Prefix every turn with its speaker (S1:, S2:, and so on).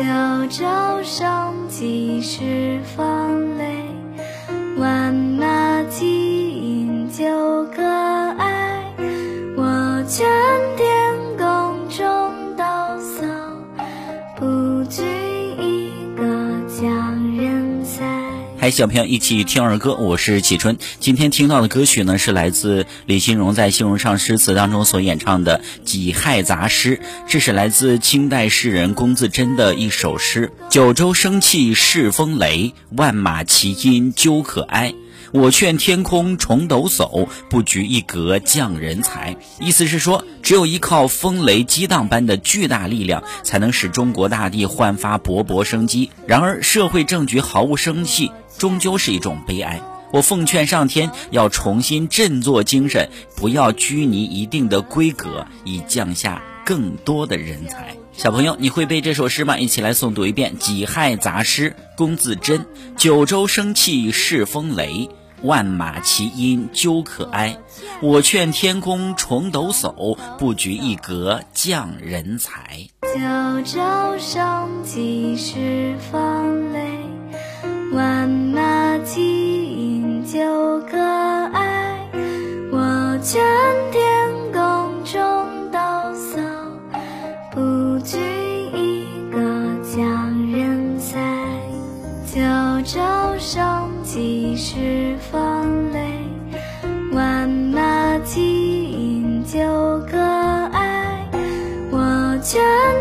S1: 九州生气十方雷，万马齐喑究可哀。我劝天
S2: 嗨，小朋友，一起听儿歌，我是启春。今天听到的歌曲呢，是来自李新荣在《新荣上诗词》当中所演唱的《己亥杂诗》，这是来自清代诗人龚自珍的一首诗：“九州生气恃风雷，万马齐喑究可哀。我劝天空重抖擞，不拘一格降人才。”意思是说，只有依靠风雷激荡般的巨大力量，才能使中国大地焕发勃勃生机。然而，社会政局毫无生气。终究是一种悲哀。我奉劝上天要重新振作精神，不要拘泥一定的规格，以降下更多的人才。小朋友，你会背这首诗吗？一起来诵读一遍《己亥杂诗》。龚自珍：九州生气恃风雷，万马齐喑究可哀。我劝天公重抖擞，不拘一格降人才。
S1: 九州生气恃风雷。万马齐喑究可哀，我劝天九州生气恃风雷，万马齐喑究可哀，我劝。